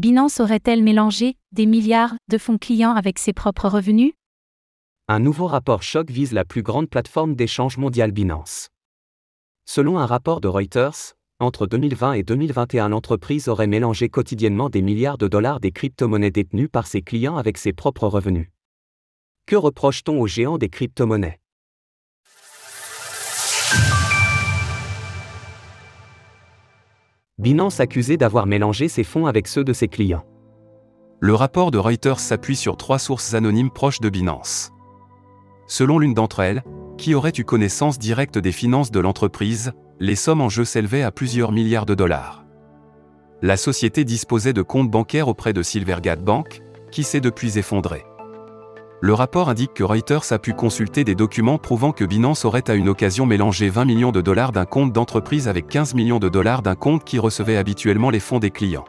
Binance aurait-elle mélangé des milliards de fonds clients avec ses propres revenus? Un nouveau rapport choc vise la plus grande plateforme d'échange mondiale Binance. Selon un rapport de Reuters, entre 2020 et 2021 l'entreprise aurait mélangé quotidiennement des milliards de dollars des crypto-monnaies détenues par ses clients avec ses propres revenus. Que reproche-t-on aux géants des crypto-monnaies? Binance accusé d'avoir mélangé ses fonds avec ceux de ses clients. Le rapport de Reuters s'appuie sur trois sources anonymes proches de Binance. Selon l'une d'entre elles, qui aurait eu connaissance directe des finances de l'entreprise, les sommes en jeu s'élevaient à plusieurs milliards de dollars. La société disposait de comptes bancaires auprès de Silvergate Bank, qui s'est depuis effondré. Le rapport indique que Reuters a pu consulter des documents prouvant que Binance aurait à une occasion mélangé 20 millions de dollars d'un compte d'entreprise avec 15 millions de dollars d'un compte qui recevait habituellement les fonds des clients.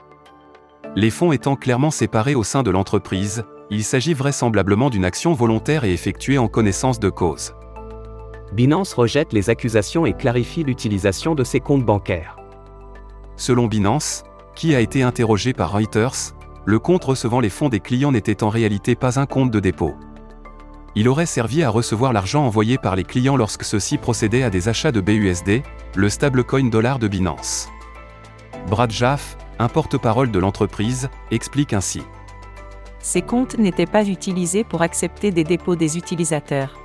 Les fonds étant clairement séparés au sein de l'entreprise, il s'agit vraisemblablement d'une action volontaire et effectuée en connaissance de cause. Binance rejette les accusations et clarifie l'utilisation de ses comptes bancaires. Selon Binance, qui a été interrogé par Reuters, le compte recevant les fonds des clients n'était en réalité pas un compte de dépôt. Il aurait servi à recevoir l'argent envoyé par les clients lorsque ceux-ci procédaient à des achats de BUSD, le stablecoin dollar de Binance. Brad Jaff, un porte-parole de l'entreprise, explique ainsi. Ces comptes n'étaient pas utilisés pour accepter des dépôts des utilisateurs.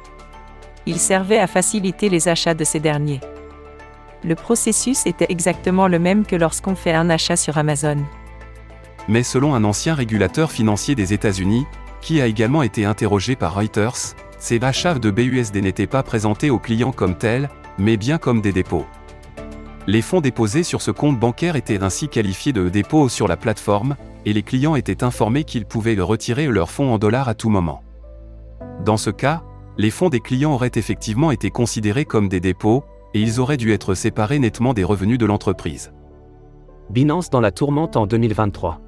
Ils servaient à faciliter les achats de ces derniers. Le processus était exactement le même que lorsqu'on fait un achat sur Amazon mais selon un ancien régulateur financier des États-Unis, qui a également été interrogé par Reuters, ces achats de BUSD n'étaient pas présentés aux clients comme tels, mais bien comme des dépôts. Les fonds déposés sur ce compte bancaire étaient ainsi qualifiés de dépôts sur la plateforme, et les clients étaient informés qu'ils pouvaient retirer leurs fonds en dollars à tout moment. Dans ce cas, les fonds des clients auraient effectivement été considérés comme des dépôts, et ils auraient dû être séparés nettement des revenus de l'entreprise. Binance dans la tourmente en 2023.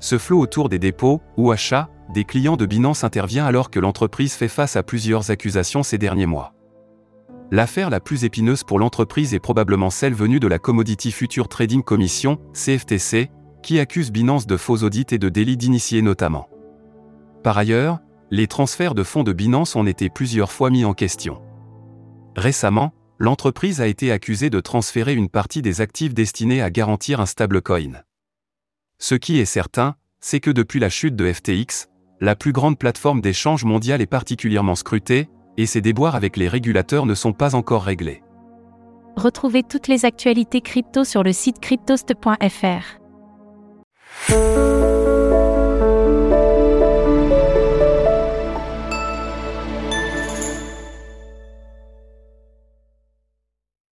Ce flot autour des dépôts ou achats des clients de Binance intervient alors que l'entreprise fait face à plusieurs accusations ces derniers mois. L'affaire la plus épineuse pour l'entreprise est probablement celle venue de la Commodity Future Trading Commission, CFTC, qui accuse Binance de faux audits et de délits d'initiés notamment. Par ailleurs, les transferts de fonds de Binance ont été plusieurs fois mis en question. Récemment, l'entreprise a été accusée de transférer une partie des actifs destinés à garantir un stablecoin. Ce qui est certain, c'est que depuis la chute de FTX, la plus grande plateforme d'échange mondiale est particulièrement scrutée, et ses déboires avec les régulateurs ne sont pas encore réglés. Retrouvez toutes les actualités crypto sur le site cryptost.fr.